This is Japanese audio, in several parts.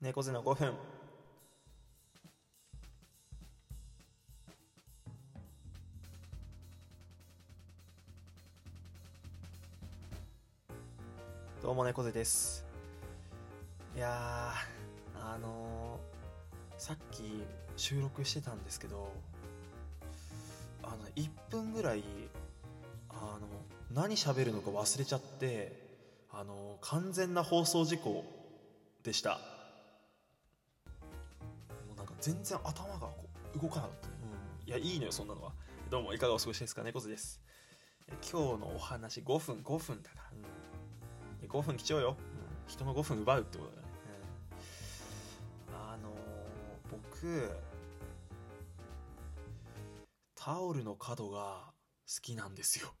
猫背の5分。どうも猫背です。いやーあのー、さっき収録してたんですけどあの1分ぐらいあの何喋るのか忘れちゃってあの完全な放送事故でした。全然頭がこう動かなかった、うん、いやいいのよそんなのは。どうもいかがお過ごしですか？猫背です。今日のお話5分5分だから、うん、5分貴重よ、うん、人の5分奪うってことだうん、あのー、僕タオルの角が好きなんですよ。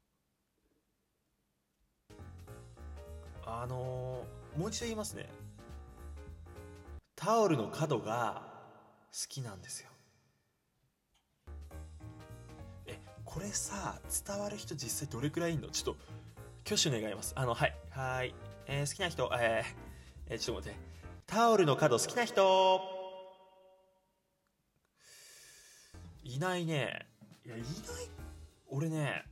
あのー、もう一度言いますね。タオルの角が好きなんですよ。えこれさ伝わる人実際どれくらいいんの？ちょっと挙手願います。あのはい。はい。えー、好きな人えー、えー、ちょっと待って。タオルの角好きな人。いないね。いやいない。俺ね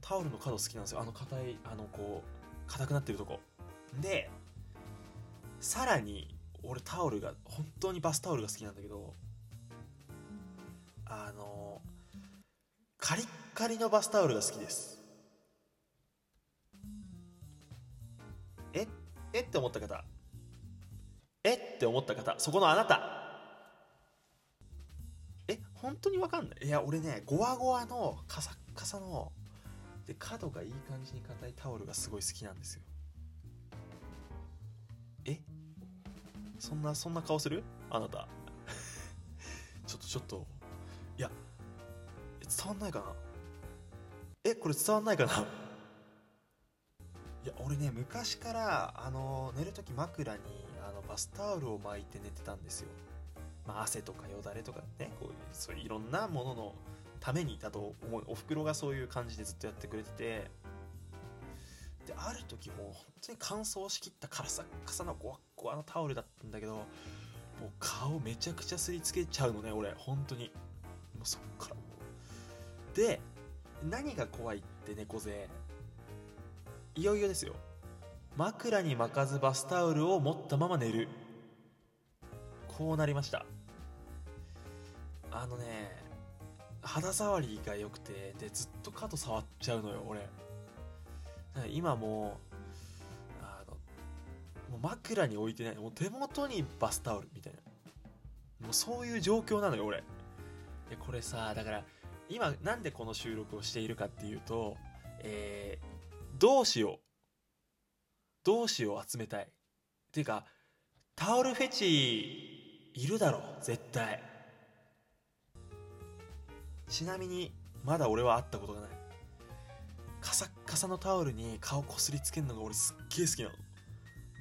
タオルの角好きなんですよ。あの硬いあのこう硬くなってるとこ。でさらに俺タオルが本当にバスタオルが好きなんだけどあのカリッカリのバスタオルが好きです。ええって思った方。えって思った方。そこのあなた。え本当にわかんない？いや俺ねゴワゴワのカサッカサので角がいい感じに硬いタオルがすごい好きなんですよ。え？そんなそんな顔する？あなた。ちょっとちょっといや伝わんないかな。えこれ伝わんないかな。いや俺ね昔からあの寝る時枕にあのバスタオルを巻いて寝てたんですよ、まあ、汗とかよだれとかねこういうそういういろんなもののためにだと思う。おふくろがそういう感じでずっとやってくれてて。である時もう本当に乾燥しきったカサカサのゴワッゴワのタオルだったんだけどもう顔めちゃくちゃすりつけちゃうのね俺。本当に。うそっから。で何が怖いって猫背。いよいよですよ。枕に巻かずバスタオルを持ったまま寝る。こうなりました。あのね肌触りが良くてでずっと角触っちゃうのよ俺。今もうあのもう枕に置いてないもう手元にバスタオルみたいな。もうそういう状況なのよ俺。でこれさだから今なんでこの収録をしているかっていうとえー、どうしよう。どうしよう集めたい。っていうかタオルフェチいるだろ絶対。ちなみにまだ俺は会ったことがない。カサッカサのタオルに顔こすりつけるのが俺すっげえ好きなの。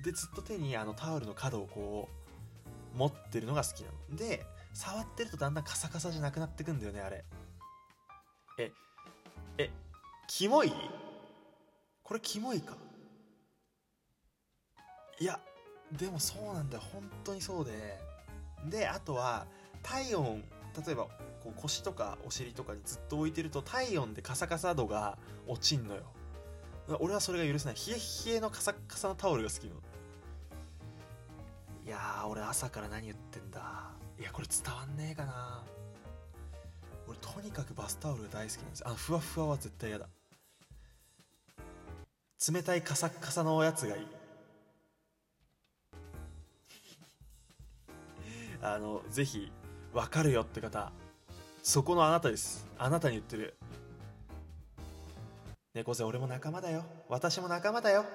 でずっと手にあのタオルの角をこう持ってるのが好きなの。で触ってるとだんだんカサカサじゃなくなってくんだよねあれ。ええキモい？これキモいか？いやでもそうなんだよ。本当にそうで。であとは体温例えばこう腰とかお尻とかにずっと置いてると体温でカサカサ度が落ちんのよ。俺はそれが許せない。冷え冷えのカサカサのタオルが好きなの。いや俺朝から何言ってんだ。いやこれ伝わんねえかな。俺とにかくバスタオル大好きなんです。あふわふわは絶対嫌だ。冷たいカサッカサのおやつがいい。あのぜひ分かるよって方そこのあなたです。あなたに言ってる。猫背俺も仲間だよ。私も仲間だよ。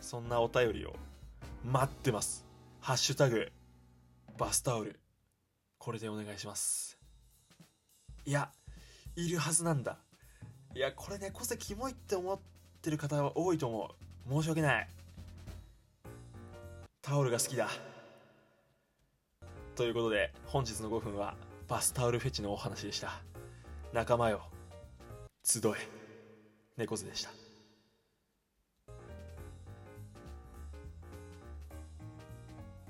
そんなお便りを待ってます。ハッシュタグバスタオル。これでお願いします。いやいるはずなんだ。いやこれ猫背キモいって思ってる方は多いと思う。申し訳ない。タオルが好きだ。ということで本日の5分はバスタオルフェチのお話でした。仲間よ。集え。猫背でした。